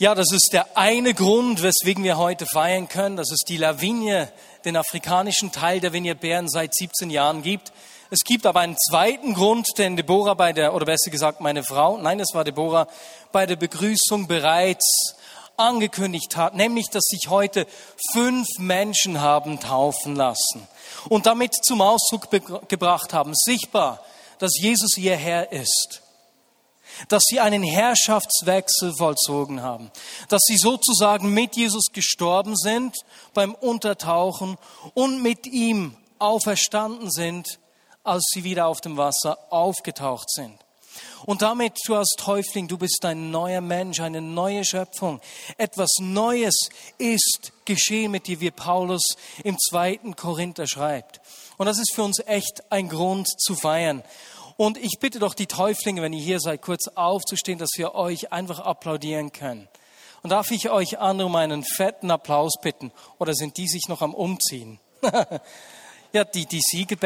Ja, das ist der eine Grund, weswegen wir heute feiern können, dass es die Lavinie, den afrikanischen Teil der Vinie Bären seit 17 Jahren gibt. Es gibt aber einen zweiten Grund, den Deborah bei der, oder besser gesagt meine Frau, nein, es war Deborah, bei der Begrüßung bereits angekündigt hat, nämlich, dass sich heute fünf Menschen haben taufen lassen und damit zum Ausdruck gebracht haben, sichtbar, dass Jesus ihr Herr ist dass sie einen Herrschaftswechsel vollzogen haben, dass sie sozusagen mit Jesus gestorben sind beim Untertauchen und mit ihm auferstanden sind, als sie wieder auf dem Wasser aufgetaucht sind. Und damit, du als Täufling, du bist ein neuer Mensch, eine neue Schöpfung. Etwas Neues ist geschehen mit dir, wie Paulus im zweiten Korinther schreibt. Und das ist für uns echt ein Grund zu feiern. Und ich bitte doch die Täuflinge, wenn ihr hier seid, kurz aufzustehen, dass wir euch einfach applaudieren können. Und darf ich euch andere um einen fetten Applaus bitten? Oder sind die sich noch am Umziehen? ja, die, die Sieger,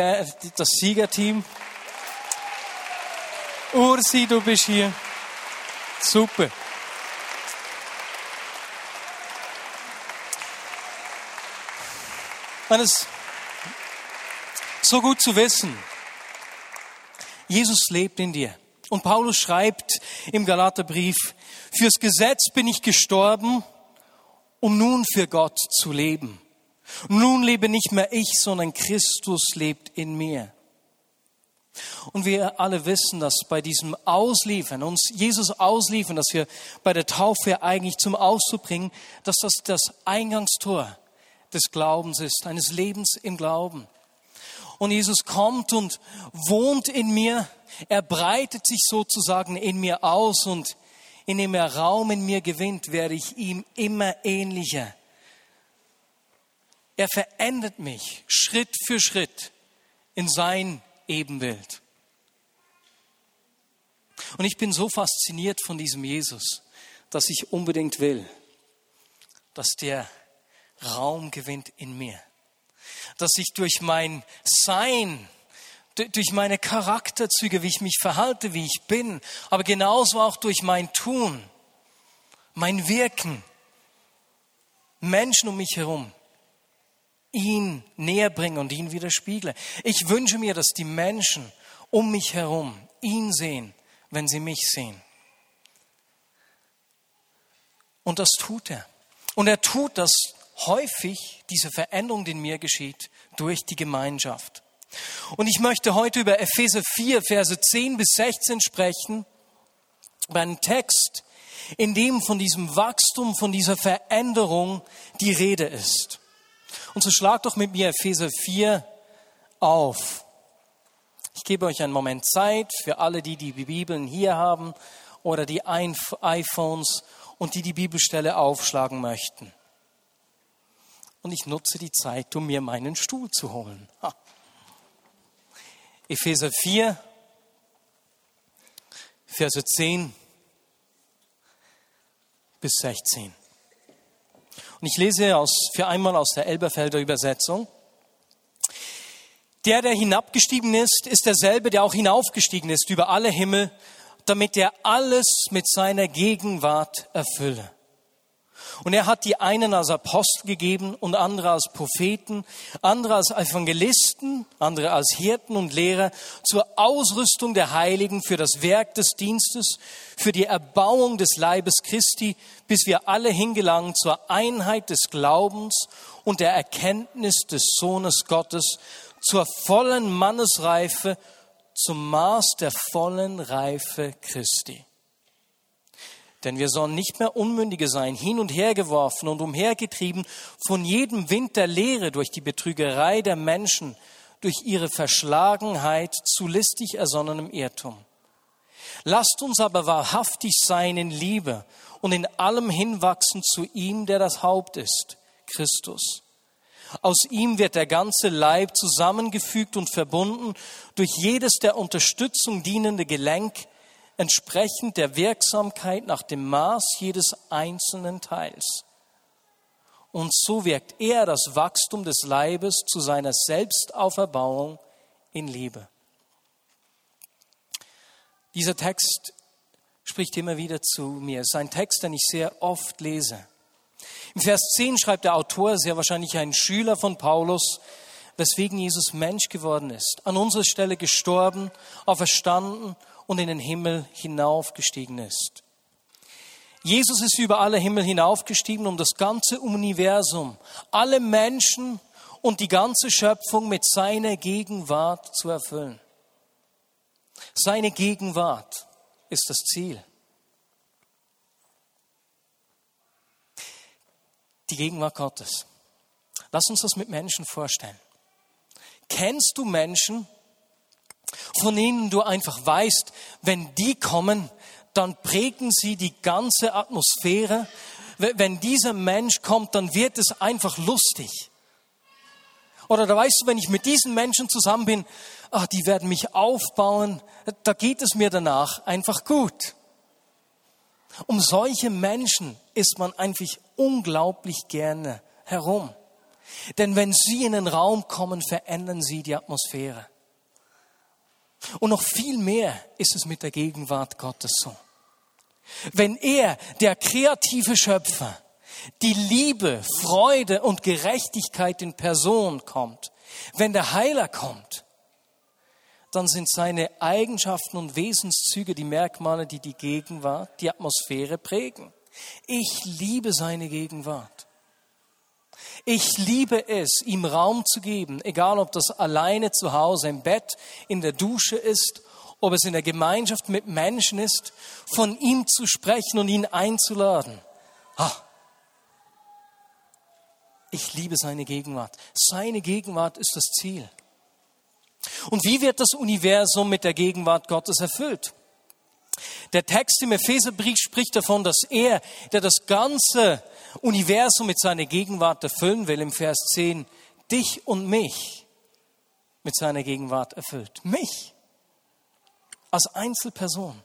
das Siegerteam. Ursi, du bist hier. Super. Und es ist so gut zu wissen, Jesus lebt in dir. Und Paulus schreibt im Galaterbrief, fürs Gesetz bin ich gestorben, um nun für Gott zu leben. Nun lebe nicht mehr ich, sondern Christus lebt in mir. Und wir alle wissen, dass bei diesem Ausliefern, uns Jesus ausliefern, dass wir bei der Taufe eigentlich zum Ausdruck bringen, dass das das Eingangstor des Glaubens ist, eines Lebens im Glauben. Und Jesus kommt und wohnt in mir. Er breitet sich sozusagen in mir aus und indem er Raum in mir gewinnt, werde ich ihm immer ähnlicher. Er verändert mich Schritt für Schritt in sein Ebenbild. Und ich bin so fasziniert von diesem Jesus, dass ich unbedingt will, dass der Raum gewinnt in mir dass ich durch mein Sein, durch meine Charakterzüge, wie ich mich verhalte, wie ich bin, aber genauso auch durch mein Tun, mein Wirken, Menschen um mich herum ihn näher bringen und ihn widerspiegle. Ich wünsche mir, dass die Menschen um mich herum ihn sehen, wenn sie mich sehen. Und das tut er. Und er tut das häufig diese Veränderung, die in mir geschieht, durch die Gemeinschaft. Und ich möchte heute über Epheser 4, Verse 10 bis 16 sprechen, über einen Text, in dem von diesem Wachstum, von dieser Veränderung die Rede ist. Und so schlagt doch mit mir Epheser 4 auf. Ich gebe euch einen Moment Zeit für alle, die die Bibeln hier haben oder die iPhones und die die Bibelstelle aufschlagen möchten und ich nutze die Zeit, um mir meinen Stuhl zu holen. Ha. Epheser 4, Verse 10 bis 16. Und ich lese aus, für einmal aus der Elberfelder Übersetzung. Der, der hinabgestiegen ist, ist derselbe, der auch hinaufgestiegen ist über alle Himmel, damit er alles mit seiner Gegenwart erfülle. Und er hat die einen als Apostel gegeben und andere als Propheten, andere als Evangelisten, andere als Hirten und Lehrer zur Ausrüstung der Heiligen für das Werk des Dienstes, für die Erbauung des Leibes Christi, bis wir alle hingelangen zur Einheit des Glaubens und der Erkenntnis des Sohnes Gottes, zur vollen Mannesreife, zum Maß der vollen Reife Christi. Denn wir sollen nicht mehr Unmündige sein, hin und her geworfen und umhergetrieben von jedem Wind der Lehre durch die Betrügerei der Menschen, durch ihre Verschlagenheit zu listig ersonnenem Irrtum. Lasst uns aber wahrhaftig sein in Liebe und in allem hinwachsen zu ihm, der das Haupt ist, Christus. Aus ihm wird der ganze Leib zusammengefügt und verbunden durch jedes der Unterstützung dienende Gelenk, entsprechend der Wirksamkeit nach dem Maß jedes einzelnen Teils. Und so wirkt er das Wachstum des Leibes zu seiner Selbstauferbauung in Liebe. Dieser Text spricht immer wieder zu mir. Es ist ein Text, den ich sehr oft lese. Im Vers 10 schreibt der Autor, sehr wahrscheinlich ein Schüler von Paulus, weswegen Jesus Mensch geworden ist, an unserer Stelle gestorben, auferstanden und in den Himmel hinaufgestiegen ist. Jesus ist über alle Himmel hinaufgestiegen, um das ganze Universum, alle Menschen und die ganze Schöpfung mit seiner Gegenwart zu erfüllen. Seine Gegenwart ist das Ziel. Die Gegenwart Gottes. Lass uns das mit Menschen vorstellen. Kennst du Menschen, von denen du einfach weißt, wenn die kommen, dann prägen sie die ganze Atmosphäre. Wenn dieser Mensch kommt, dann wird es einfach lustig. Oder da weißt du, wenn ich mit diesen Menschen zusammen bin, ach, die werden mich aufbauen, da geht es mir danach einfach gut. Um solche Menschen ist man einfach unglaublich gerne herum. Denn wenn sie in den Raum kommen, verändern sie die Atmosphäre. Und noch viel mehr ist es mit der Gegenwart Gottes so. Wenn er, der kreative Schöpfer, die Liebe, Freude und Gerechtigkeit in Person kommt, wenn der Heiler kommt, dann sind seine Eigenschaften und Wesenszüge die Merkmale, die die Gegenwart, die Atmosphäre prägen. Ich liebe seine Gegenwart. Ich liebe es, ihm Raum zu geben, egal ob das alleine zu Hause im Bett, in der Dusche ist, ob es in der Gemeinschaft mit Menschen ist, von ihm zu sprechen und ihn einzuladen. Ah, ich liebe seine Gegenwart. Seine Gegenwart ist das Ziel. Und wie wird das Universum mit der Gegenwart Gottes erfüllt? Der Text im Epheserbrief spricht davon, dass er, der das ganze Universum mit seiner Gegenwart erfüllen will, im Vers 10, dich und mich mit seiner Gegenwart erfüllt. Mich als Einzelperson.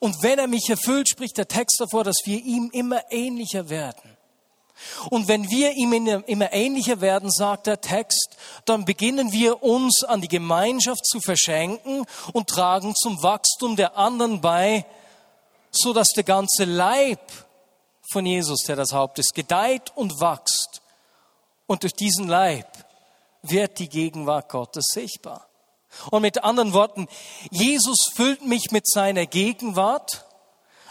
Und wenn er mich erfüllt, spricht der Text davor, dass wir ihm immer ähnlicher werden. Und wenn wir ihm immer ähnlicher werden, sagt der Text, dann beginnen wir uns an die Gemeinschaft zu verschenken und tragen zum Wachstum der anderen bei, so dass der ganze Leib von Jesus, der das Haupt ist, gedeiht und wächst. Und durch diesen Leib wird die Gegenwart Gottes sichtbar. Und mit anderen Worten, Jesus füllt mich mit seiner Gegenwart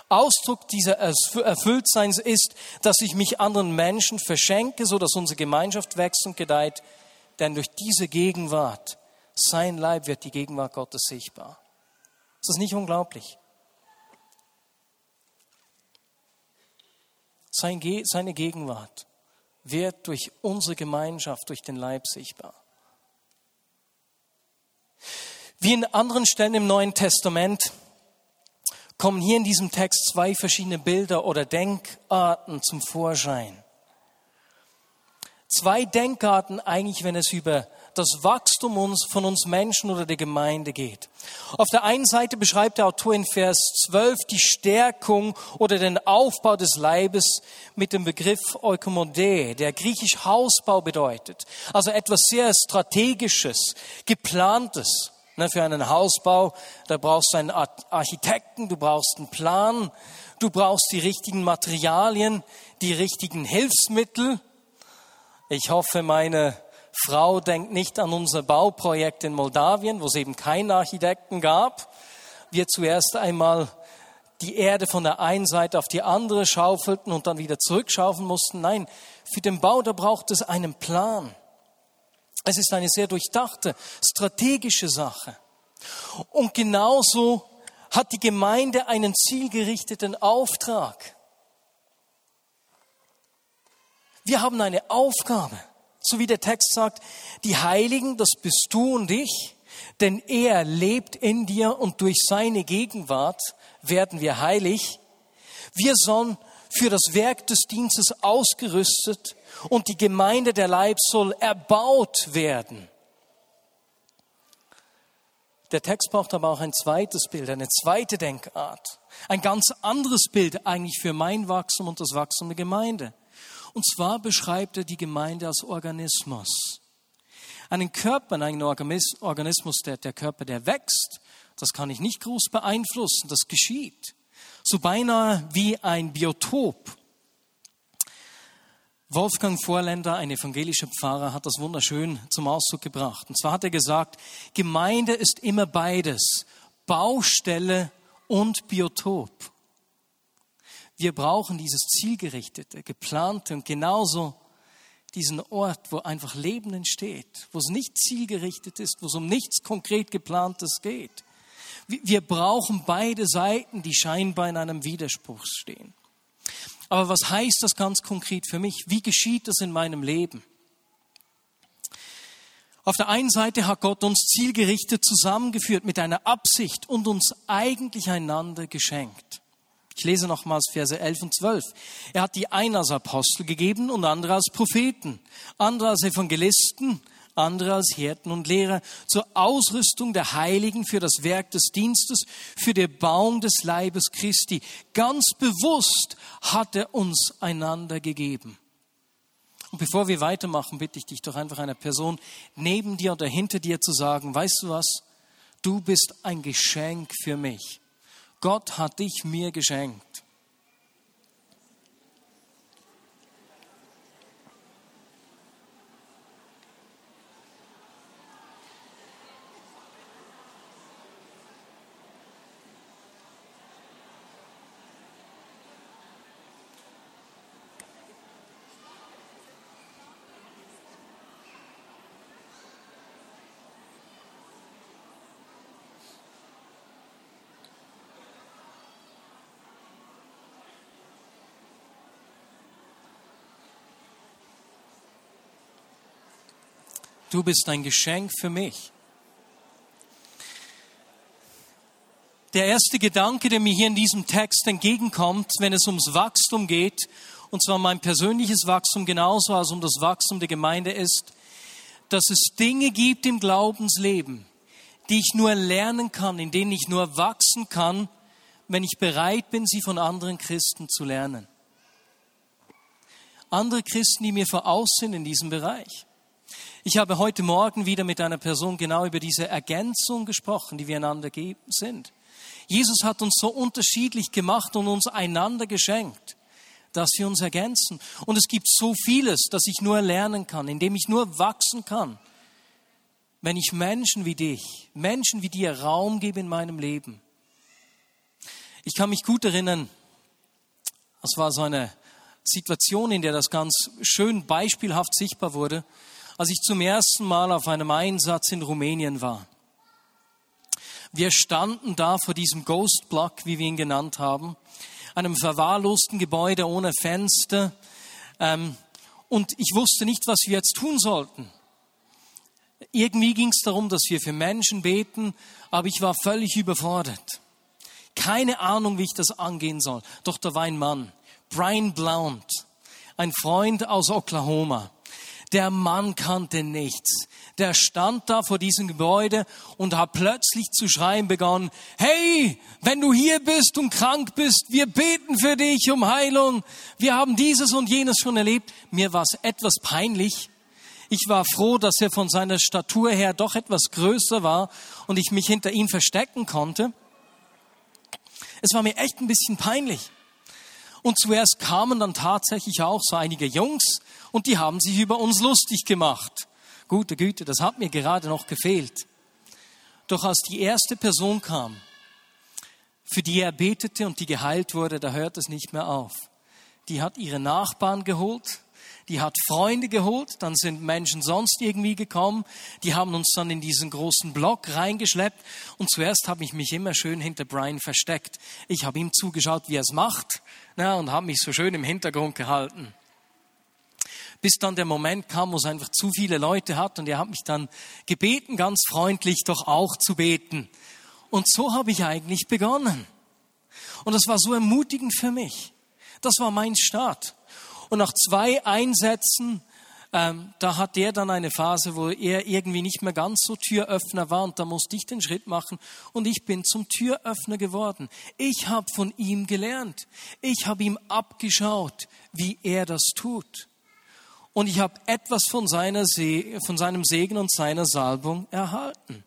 Ausdruck dieser Erfülltseins ist, dass ich mich anderen Menschen verschenke, so dass unsere Gemeinschaft wächst und gedeiht. Denn durch diese Gegenwart, sein Leib wird die Gegenwart Gottes sichtbar. Ist das nicht unglaublich? Seine Gegenwart wird durch unsere Gemeinschaft, durch den Leib sichtbar. Wie in anderen Stellen im Neuen Testament kommen hier in diesem Text zwei verschiedene Bilder oder Denkarten zum Vorschein. Zwei Denkarten eigentlich, wenn es über das Wachstum uns, von uns Menschen oder der Gemeinde geht. Auf der einen Seite beschreibt der Autor in Vers 12 die Stärkung oder den Aufbau des Leibes mit dem Begriff Eukomode, der griechisch Hausbau bedeutet. Also etwas sehr Strategisches, Geplantes. Ne, für einen Hausbau, da brauchst du einen Architekten, du brauchst einen Plan, du brauchst die richtigen Materialien, die richtigen Hilfsmittel. Ich hoffe, meine Frau denkt nicht an unser Bauprojekt in Moldawien, wo es eben keinen Architekten gab. Wir zuerst einmal die Erde von der einen Seite auf die andere schaufelten und dann wieder zurückschaufeln mussten. Nein, für den Bau, da braucht es einen Plan. Es ist eine sehr durchdachte, strategische Sache. Und genauso hat die Gemeinde einen zielgerichteten Auftrag. Wir haben eine Aufgabe, so wie der Text sagt, die Heiligen, das bist du und ich, denn er lebt in dir und durch seine Gegenwart werden wir heilig. Wir sollen für das Werk des Dienstes ausgerüstet und die Gemeinde der Leib soll erbaut werden. Der Text braucht aber auch ein zweites Bild, eine zweite Denkart. Ein ganz anderes Bild eigentlich für mein Wachstum und das Wachstum der Gemeinde. Und zwar beschreibt er die Gemeinde als Organismus. Einen Körper, einen Organismus, der, der Körper, der wächst, das kann ich nicht groß beeinflussen, das geschieht. So beinahe wie ein Biotop. Wolfgang Vorländer, ein evangelischer Pfarrer, hat das wunderschön zum Ausdruck gebracht. Und zwar hat er gesagt, Gemeinde ist immer beides, Baustelle und Biotop. Wir brauchen dieses zielgerichtete, geplante und genauso diesen Ort, wo einfach Leben entsteht, wo es nicht zielgerichtet ist, wo es um nichts konkret geplantes geht. Wir brauchen beide Seiten, die scheinbar in einem Widerspruch stehen. Aber was heißt das ganz konkret für mich? Wie geschieht das in meinem Leben? Auf der einen Seite hat Gott uns zielgerichtet zusammengeführt mit einer Absicht und uns eigentlich einander geschenkt. Ich lese nochmals Verse 11 und 12. Er hat die einen als Apostel gegeben und andere als Propheten, andere als Evangelisten, andere als Hirten und Lehrer zur Ausrüstung der Heiligen für das Werk des Dienstes, für den Baum des Leibes Christi. Ganz bewusst hat er uns einander gegeben. Und bevor wir weitermachen, bitte ich dich doch einfach einer Person neben dir oder hinter dir zu sagen, weißt du was? Du bist ein Geschenk für mich. Gott hat dich mir geschenkt. Du bist ein Geschenk für mich. Der erste Gedanke, der mir hier in diesem Text entgegenkommt, wenn es ums Wachstum geht, und zwar mein persönliches Wachstum genauso als um das Wachstum der Gemeinde ist, dass es Dinge gibt im Glaubensleben, die ich nur lernen kann, in denen ich nur wachsen kann, wenn ich bereit bin, sie von anderen Christen zu lernen. Andere Christen, die mir voraus sind in diesem Bereich. Ich habe heute Morgen wieder mit einer Person genau über diese Ergänzung gesprochen, die wir einander sind. Jesus hat uns so unterschiedlich gemacht und uns einander geschenkt, dass wir uns ergänzen. Und es gibt so vieles, das ich nur lernen kann, indem ich nur wachsen kann, wenn ich Menschen wie dich, Menschen wie dir Raum gebe in meinem Leben. Ich kann mich gut erinnern, es war so eine Situation, in der das ganz schön beispielhaft sichtbar wurde als ich zum ersten Mal auf einem Einsatz in Rumänien war. Wir standen da vor diesem Ghost Block, wie wir ihn genannt haben, einem verwahrlosten Gebäude ohne Fenster. Ähm, und ich wusste nicht, was wir jetzt tun sollten. Irgendwie ging es darum, dass wir für Menschen beten, aber ich war völlig überfordert. Keine Ahnung, wie ich das angehen soll. Doch da war ein Mann, Brian Blount, ein Freund aus Oklahoma. Der Mann kannte nichts. Der stand da vor diesem Gebäude und hat plötzlich zu schreien begonnen, hey, wenn du hier bist und krank bist, wir beten für dich um Heilung. Wir haben dieses und jenes schon erlebt. Mir war es etwas peinlich. Ich war froh, dass er von seiner Statur her doch etwas größer war und ich mich hinter ihm verstecken konnte. Es war mir echt ein bisschen peinlich. Und zuerst kamen dann tatsächlich auch so einige Jungs und die haben sich über uns lustig gemacht. Gute Güte, das hat mir gerade noch gefehlt. Doch als die erste Person kam, für die er betete und die geheilt wurde, da hört es nicht mehr auf. Die hat ihre Nachbarn geholt, die hat Freunde geholt, dann sind Menschen sonst irgendwie gekommen, die haben uns dann in diesen großen Block reingeschleppt und zuerst habe ich mich immer schön hinter Brian versteckt. Ich habe ihm zugeschaut, wie er es macht na, und habe mich so schön im Hintergrund gehalten. Bis dann der Moment kam, wo es einfach zu viele Leute hat und er hat mich dann gebeten, ganz freundlich doch auch zu beten. Und so habe ich eigentlich begonnen. Und das war so ermutigend für mich. Das war mein Start. Und nach zwei Einsätzen, ähm, da hat der dann eine Phase, wo er irgendwie nicht mehr ganz so Türöffner war und da musste ich den Schritt machen und ich bin zum Türöffner geworden. Ich habe von ihm gelernt. Ich habe ihm abgeschaut, wie er das tut. Und ich habe etwas von, seiner Se von seinem Segen und seiner Salbung erhalten.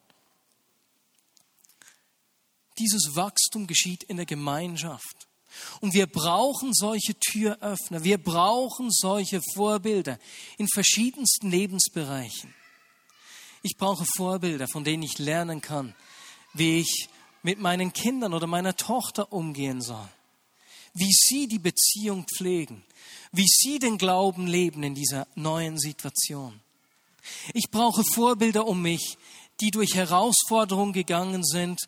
dieses Wachstum geschieht in der Gemeinschaft. Und wir brauchen solche Türöffner, wir brauchen solche Vorbilder in verschiedensten Lebensbereichen. Ich brauche Vorbilder, von denen ich lernen kann, wie ich mit meinen Kindern oder meiner Tochter umgehen soll, wie sie die Beziehung pflegen, wie sie den Glauben leben in dieser neuen Situation. Ich brauche Vorbilder um mich, die durch Herausforderungen gegangen sind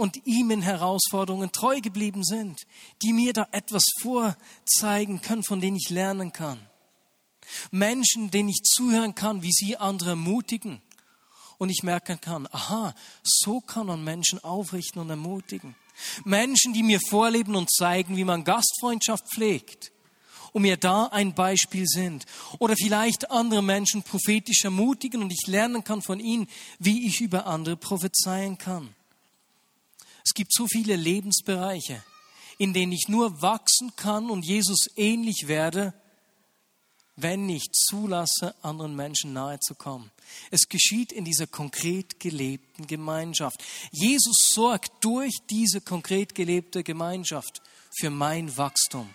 und ihm in Herausforderungen treu geblieben sind, die mir da etwas vorzeigen können, von denen ich lernen kann. Menschen, denen ich zuhören kann, wie sie andere ermutigen. Und ich merken kann, aha, so kann man Menschen aufrichten und ermutigen. Menschen, die mir vorleben und zeigen, wie man Gastfreundschaft pflegt und mir da ein Beispiel sind. Oder vielleicht andere Menschen prophetisch ermutigen und ich lernen kann von ihnen, wie ich über andere prophezeien kann. Es gibt so viele Lebensbereiche, in denen ich nur wachsen kann und Jesus ähnlich werde, wenn ich zulasse, anderen Menschen nahe zu kommen. Es geschieht in dieser konkret gelebten Gemeinschaft. Jesus sorgt durch diese konkret gelebte Gemeinschaft für mein Wachstum.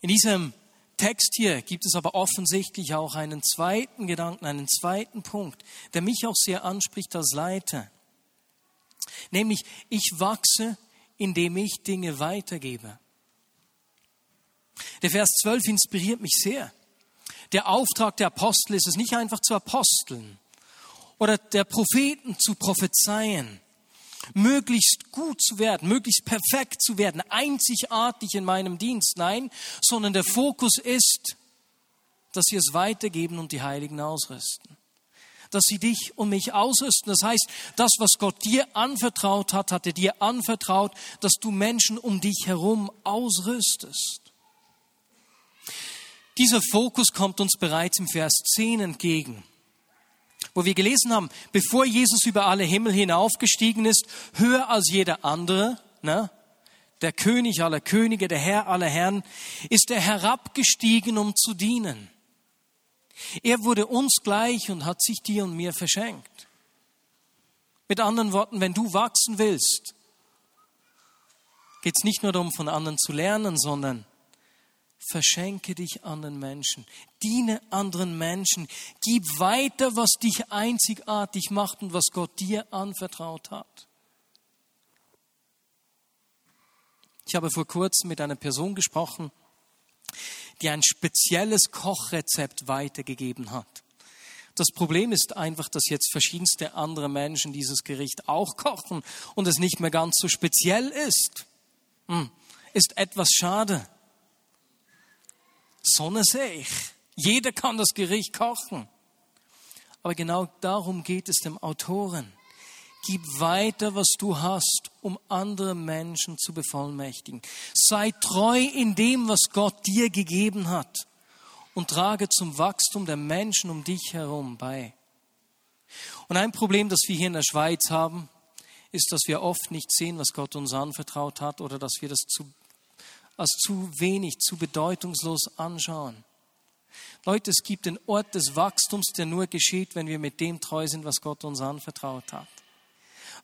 In diesem Text hier gibt es aber offensichtlich auch einen zweiten Gedanken, einen zweiten Punkt, der mich auch sehr anspricht als Leiter. Nämlich, ich wachse, indem ich Dinge weitergebe. Der Vers 12 inspiriert mich sehr. Der Auftrag der Apostel ist es nicht einfach zu aposteln oder der Propheten zu prophezeien, möglichst gut zu werden, möglichst perfekt zu werden, einzigartig in meinem Dienst. Nein, sondern der Fokus ist, dass sie es weitergeben und die Heiligen ausrüsten dass sie dich und mich ausrüsten. Das heißt, das, was Gott dir anvertraut hat, hat er dir anvertraut, dass du Menschen um dich herum ausrüstest. Dieser Fokus kommt uns bereits im Vers 10 entgegen, wo wir gelesen haben, bevor Jesus über alle Himmel hinaufgestiegen ist, höher als jeder andere, ne? der König aller Könige, der Herr aller Herren, ist er herabgestiegen, um zu dienen. Er wurde uns gleich und hat sich dir und mir verschenkt. Mit anderen Worten, wenn du wachsen willst, geht es nicht nur darum, von anderen zu lernen, sondern verschenke dich anderen Menschen, diene anderen Menschen, gib weiter, was dich einzigartig macht und was Gott dir anvertraut hat. Ich habe vor kurzem mit einer Person gesprochen, die ein spezielles Kochrezept weitergegeben hat. Das Problem ist einfach, dass jetzt verschiedenste andere Menschen dieses Gericht auch kochen und es nicht mehr ganz so speziell ist. Hm, ist etwas schade. Sonne sehe ich. Jeder kann das Gericht kochen. Aber genau darum geht es dem Autoren. Gib weiter, was du hast, um andere Menschen zu bevollmächtigen. Sei treu in dem, was Gott dir gegeben hat und trage zum Wachstum der Menschen um dich herum bei. Und ein Problem, das wir hier in der Schweiz haben, ist, dass wir oft nicht sehen, was Gott uns anvertraut hat oder dass wir das zu, als zu wenig, zu bedeutungslos anschauen. Leute, es gibt den Ort des Wachstums, der nur geschieht, wenn wir mit dem treu sind, was Gott uns anvertraut hat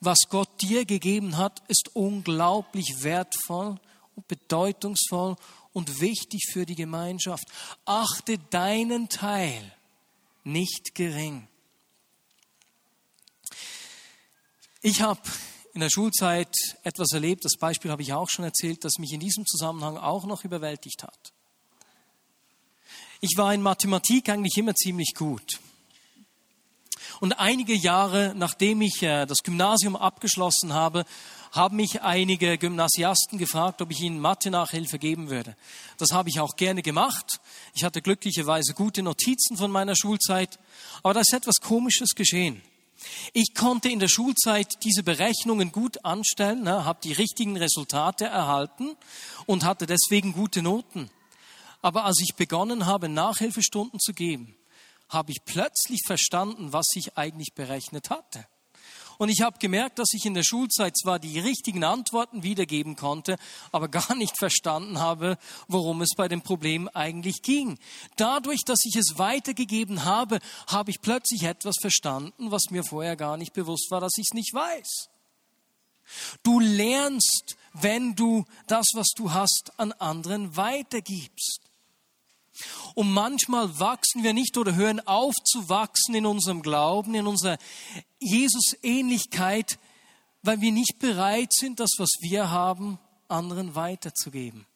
was Gott dir gegeben hat, ist unglaublich wertvoll und bedeutungsvoll und wichtig für die Gemeinschaft. Achte deinen Teil nicht gering. Ich habe in der Schulzeit etwas erlebt, das Beispiel habe ich auch schon erzählt, das mich in diesem Zusammenhang auch noch überwältigt hat. Ich war in Mathematik eigentlich immer ziemlich gut. Und einige Jahre nachdem ich äh, das Gymnasium abgeschlossen habe, haben mich einige Gymnasiasten gefragt, ob ich ihnen Mathe-Nachhilfe geben würde. Das habe ich auch gerne gemacht. Ich hatte glücklicherweise gute Notizen von meiner Schulzeit. Aber da ist etwas Komisches geschehen. Ich konnte in der Schulzeit diese Berechnungen gut anstellen, ne, habe die richtigen Resultate erhalten und hatte deswegen gute Noten. Aber als ich begonnen habe, Nachhilfestunden zu geben, habe ich plötzlich verstanden, was ich eigentlich berechnet hatte. Und ich habe gemerkt, dass ich in der Schulzeit zwar die richtigen Antworten wiedergeben konnte, aber gar nicht verstanden habe, worum es bei dem Problem eigentlich ging. Dadurch, dass ich es weitergegeben habe, habe ich plötzlich etwas verstanden, was mir vorher gar nicht bewusst war, dass ich es nicht weiß. Du lernst, wenn du das, was du hast, an anderen weitergibst. Und manchmal wachsen wir nicht oder hören auf zu wachsen in unserem Glauben, in unserer Jesus-Ähnlichkeit, weil wir nicht bereit sind, das, was wir haben, anderen weiterzugeben.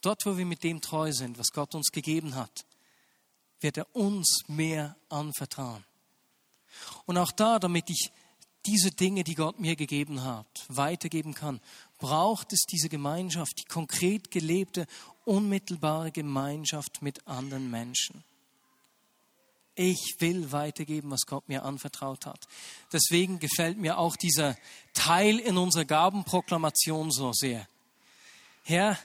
Dort, wo wir mit dem treu sind, was Gott uns gegeben hat, wird er uns mehr anvertrauen. Und auch da, damit ich diese Dinge, die Gott mir gegeben hat, weitergeben kann, braucht es diese Gemeinschaft, die konkret gelebte, unmittelbare Gemeinschaft mit anderen Menschen. Ich will weitergeben, was Gott mir anvertraut hat. Deswegen gefällt mir auch dieser Teil in unserer Gabenproklamation so sehr. Herr,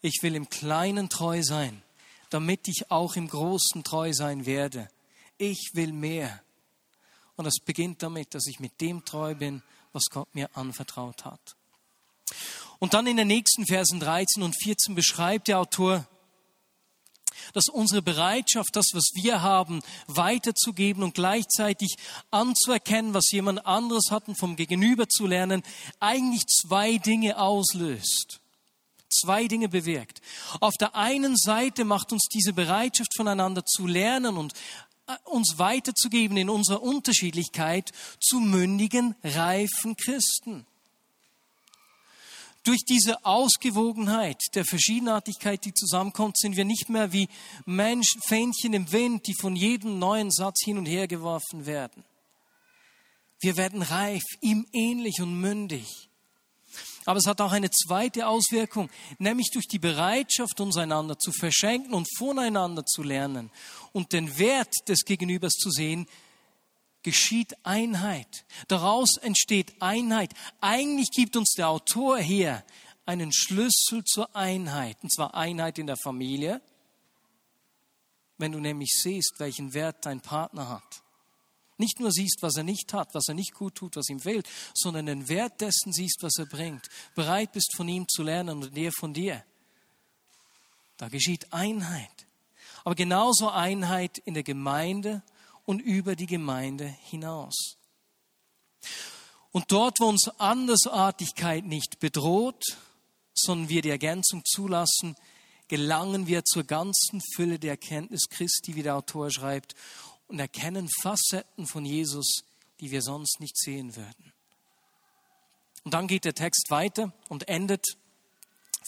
ich will im Kleinen treu sein, damit ich auch im Großen treu sein werde. Ich will mehr. Und es beginnt damit, dass ich mit dem treu bin, was Gott mir anvertraut hat. Und dann in den nächsten Versen 13 und 14 beschreibt der Autor, dass unsere Bereitschaft, das, was wir haben, weiterzugeben und gleichzeitig anzuerkennen, was jemand anderes hat und vom Gegenüber zu lernen, eigentlich zwei Dinge auslöst. Zwei Dinge bewirkt. Auf der einen Seite macht uns diese Bereitschaft voneinander zu lernen und äh, uns weiterzugeben in unserer Unterschiedlichkeit zu mündigen, reifen Christen durch diese Ausgewogenheit der Verschiedenartigkeit, die zusammenkommt, sind wir nicht mehr wie Mensch, Fähnchen im Wind, die von jedem neuen Satz hin und her geworfen werden. Wir werden reif, ihm ähnlich und mündig. Aber es hat auch eine zweite Auswirkung, nämlich durch die Bereitschaft, uns einander zu verschenken und voneinander zu lernen und den Wert des Gegenübers zu sehen, geschieht Einheit. Daraus entsteht Einheit. Eigentlich gibt uns der Autor hier einen Schlüssel zur Einheit, und zwar Einheit in der Familie, wenn du nämlich siehst, welchen Wert dein Partner hat. Nicht nur siehst, was er nicht hat, was er nicht gut tut, was ihm fehlt, sondern den Wert dessen siehst, was er bringt. Bereit bist, von ihm zu lernen und er von dir. Da geschieht Einheit. Aber genauso Einheit in der Gemeinde und über die Gemeinde hinaus. Und dort, wo uns Andersartigkeit nicht bedroht, sondern wir die Ergänzung zulassen, gelangen wir zur ganzen Fülle der Erkenntnis Christi, wie der Autor schreibt, und erkennen Facetten von Jesus, die wir sonst nicht sehen würden. Und dann geht der Text weiter und endet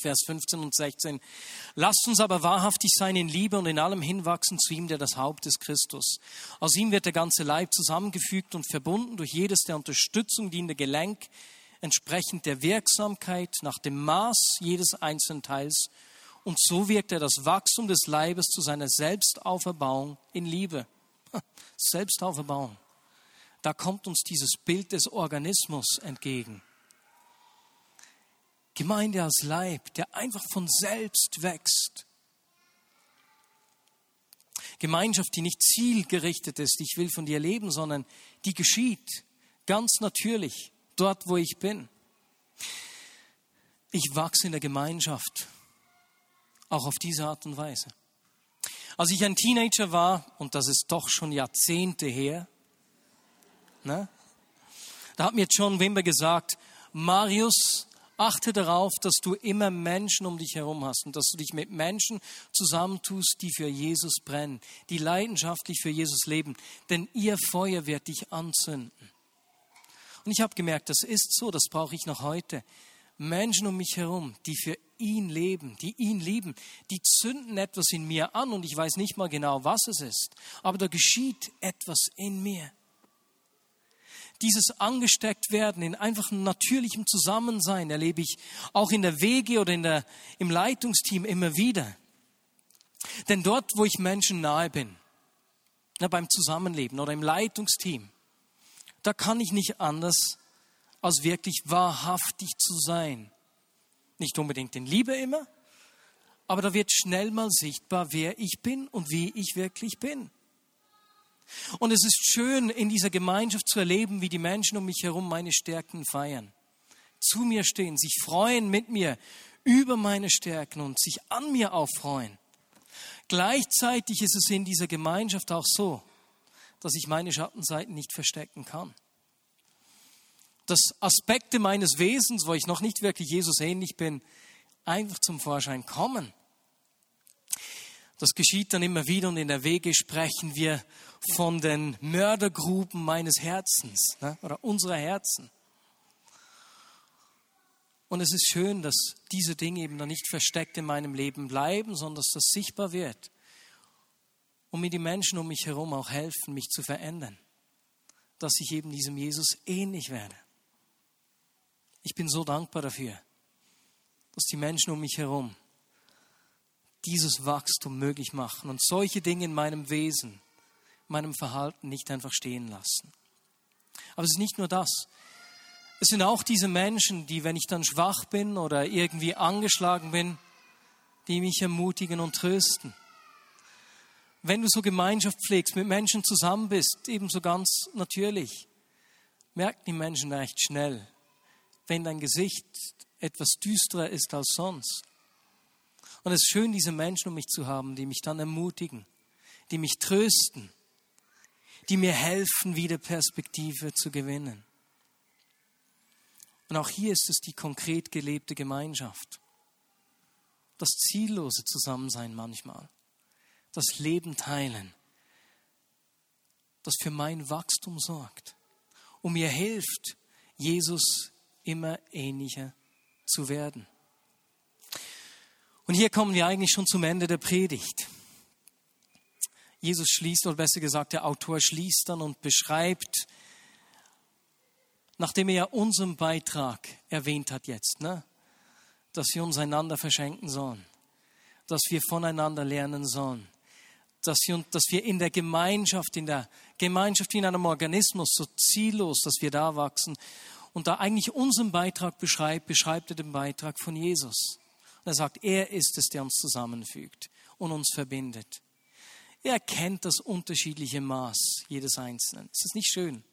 Vers 15 und 16. Lasst uns aber wahrhaftig sein in Liebe und in allem hinwachsen zu ihm, der das Haupt ist Christus. Aus ihm wird der ganze Leib zusammengefügt und verbunden durch jedes der Unterstützung dienende Gelenk, entsprechend der Wirksamkeit nach dem Maß jedes einzelnen Teils. Und so wirkt er das Wachstum des Leibes zu seiner Selbstauferbauung in Liebe. Selbstauferbauung. Da kommt uns dieses Bild des Organismus entgegen. Gemeinde als Leib, der einfach von selbst wächst. Gemeinschaft, die nicht zielgerichtet ist, ich will von dir leben, sondern die geschieht ganz natürlich dort, wo ich bin. Ich wachse in der Gemeinschaft, auch auf diese Art und Weise. Als ich ein Teenager war, und das ist doch schon Jahrzehnte her, ne, da hat mir John Wimber gesagt, Marius, Achte darauf, dass du immer Menschen um dich herum hast und dass du dich mit Menschen zusammentust, die für Jesus brennen, die leidenschaftlich für Jesus leben, denn ihr Feuer wird dich anzünden. Und ich habe gemerkt, das ist so, das brauche ich noch heute. Menschen um mich herum, die für ihn leben, die ihn lieben, die zünden etwas in mir an und ich weiß nicht mal genau, was es ist, aber da geschieht etwas in mir dieses angesteckt werden in einfachem natürlichem Zusammensein erlebe ich auch in der Wege oder in der, im Leitungsteam immer wieder. Denn dort, wo ich Menschen nahe bin, na, beim Zusammenleben oder im Leitungsteam, da kann ich nicht anders, als wirklich wahrhaftig zu sein. Nicht unbedingt in Liebe immer, aber da wird schnell mal sichtbar, wer ich bin und wie ich wirklich bin. Und es ist schön, in dieser Gemeinschaft zu erleben, wie die Menschen um mich herum meine Stärken feiern. Zu mir stehen, sich freuen mit mir über meine Stärken und sich an mir auch freuen. Gleichzeitig ist es in dieser Gemeinschaft auch so, dass ich meine Schattenseiten nicht verstecken kann. Dass Aspekte meines Wesens, wo ich noch nicht wirklich Jesus ähnlich bin, einfach zum Vorschein kommen. Das geschieht dann immer wieder und in der Wege sprechen wir von den Mördergruben meines Herzens ne, oder unserer Herzen. Und es ist schön, dass diese Dinge eben dann nicht versteckt in meinem Leben bleiben, sondern dass das sichtbar wird. Und mir die Menschen um mich herum auch helfen, mich zu verändern. Dass ich eben diesem Jesus ähnlich werde. Ich bin so dankbar dafür, dass die Menschen um mich herum dieses Wachstum möglich machen und solche Dinge in meinem Wesen, meinem Verhalten nicht einfach stehen lassen. Aber es ist nicht nur das. Es sind auch diese Menschen, die, wenn ich dann schwach bin oder irgendwie angeschlagen bin, die mich ermutigen und trösten. Wenn du so Gemeinschaft pflegst, mit Menschen zusammen bist, ebenso ganz natürlich, merken die Menschen recht schnell, wenn dein Gesicht etwas düsterer ist als sonst. Und es ist schön, diese Menschen um mich zu haben, die mich dann ermutigen, die mich trösten, die mir helfen, wieder Perspektive zu gewinnen. Und auch hier ist es die konkret gelebte Gemeinschaft. Das ziellose Zusammensein manchmal. Das Leben teilen. Das für mein Wachstum sorgt. Und mir hilft, Jesus immer ähnlicher zu werden. Und hier kommen wir eigentlich schon zum Ende der Predigt. Jesus schließt, oder besser gesagt, der Autor schließt dann und beschreibt nachdem er ja unseren Beitrag erwähnt hat jetzt, ne? dass wir uns einander verschenken sollen, dass wir voneinander lernen sollen, dass wir, dass wir in der Gemeinschaft, in der Gemeinschaft wie in einem Organismus so ziellos, dass wir da wachsen und da eigentlich unseren Beitrag beschreibt, beschreibt er den Beitrag von Jesus. Und er sagt, er ist es, der uns zusammenfügt und uns verbindet. Er kennt das unterschiedliche Maß jedes Einzelnen. Ist das nicht schön?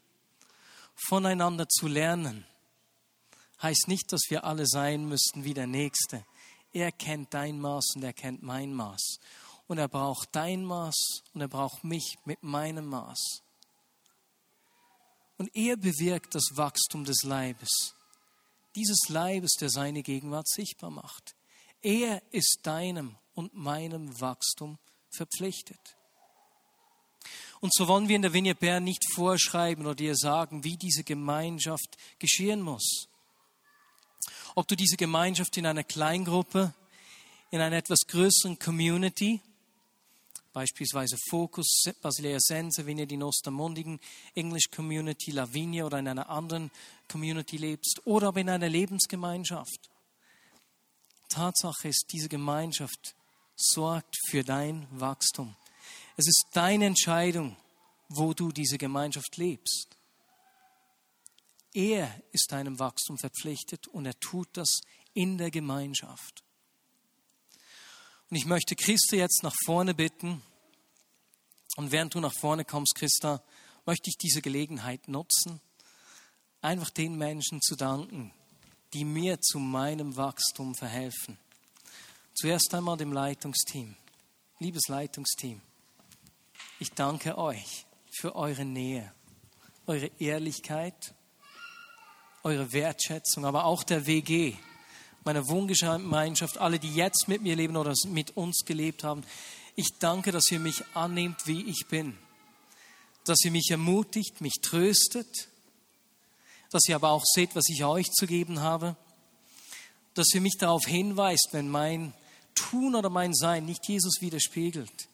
voneinander zu lernen, heißt nicht, dass wir alle sein müssten wie der Nächste. Er kennt dein Maß und er kennt mein Maß. Und er braucht dein Maß und er braucht mich mit meinem Maß. Und er bewirkt das Wachstum des Leibes. Dieses Leibes, der seine Gegenwart sichtbar macht. Er ist deinem und meinem Wachstum verpflichtet. Und so wollen wir in der Vignette Bern nicht vorschreiben oder dir sagen, wie diese Gemeinschaft geschehen muss. Ob du diese Gemeinschaft in einer Kleingruppe, in einer etwas größeren Community, beispielsweise Focus, Basilea Sense, Vignette di Nostamondigen, English Community, Lavinia oder in einer anderen Community lebst oder ob in einer Lebensgemeinschaft. Tatsache ist, diese Gemeinschaft sorgt für dein Wachstum. Es ist deine Entscheidung, wo du diese Gemeinschaft lebst. Er ist deinem Wachstum verpflichtet und er tut das in der Gemeinschaft. Und ich möchte Christa jetzt nach vorne bitten. Und während du nach vorne kommst, Christa, möchte ich diese Gelegenheit nutzen, einfach den Menschen zu danken, die mir zu meinem Wachstum verhelfen. Zuerst einmal dem Leitungsteam, liebes Leitungsteam. Ich danke euch für eure Nähe, eure Ehrlichkeit, eure Wertschätzung, aber auch der WG, meiner Wohngemeinschaft, alle, die jetzt mit mir leben oder mit uns gelebt haben. Ich danke, dass ihr mich annehmt, wie ich bin, dass ihr mich ermutigt, mich tröstet, dass ihr aber auch seht, was ich euch zu geben habe, dass ihr mich darauf hinweist, wenn mein Tun oder mein Sein nicht Jesus widerspiegelt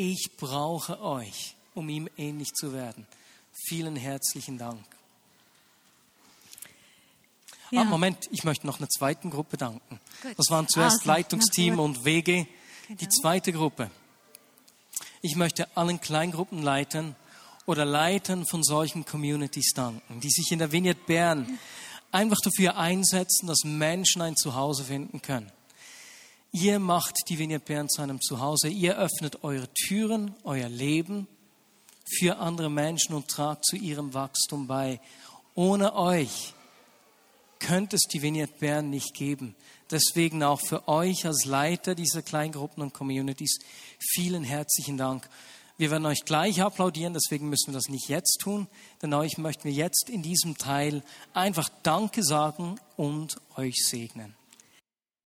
ich brauche euch, um ihm ähnlich zu werden. Vielen herzlichen Dank. Ja. Ah, Moment, ich möchte noch einer zweiten Gruppe danken. Gut. Das waren zuerst also, Leitungsteam und WG. Die genau. zweite Gruppe. Ich möchte allen Kleingruppenleitern oder Leitern von solchen Communities danken, die sich in der Vignette Bern einfach dafür einsetzen, dass Menschen ein Zuhause finden können. Ihr macht die Bern zu einem Zuhause. Ihr öffnet eure Türen, euer Leben für andere Menschen und tragt zu ihrem Wachstum bei. Ohne euch könnte es die Vignette Bern nicht geben. Deswegen auch für euch als Leiter dieser Kleingruppen und Communities vielen herzlichen Dank. Wir werden euch gleich applaudieren, deswegen müssen wir das nicht jetzt tun, denn euch möchten wir jetzt in diesem Teil einfach Danke sagen und euch segnen.